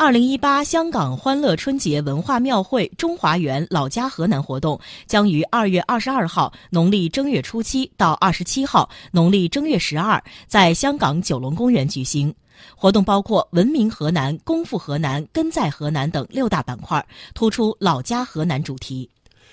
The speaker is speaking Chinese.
二零一八香港欢乐春节文化庙会中华园老家河南活动将于二月二十二号农历正月初七到二十七号农历正月十二在香港九龙公园举行。活动包括文明河南功夫河南根在河南等六大板块突出老家河南主题。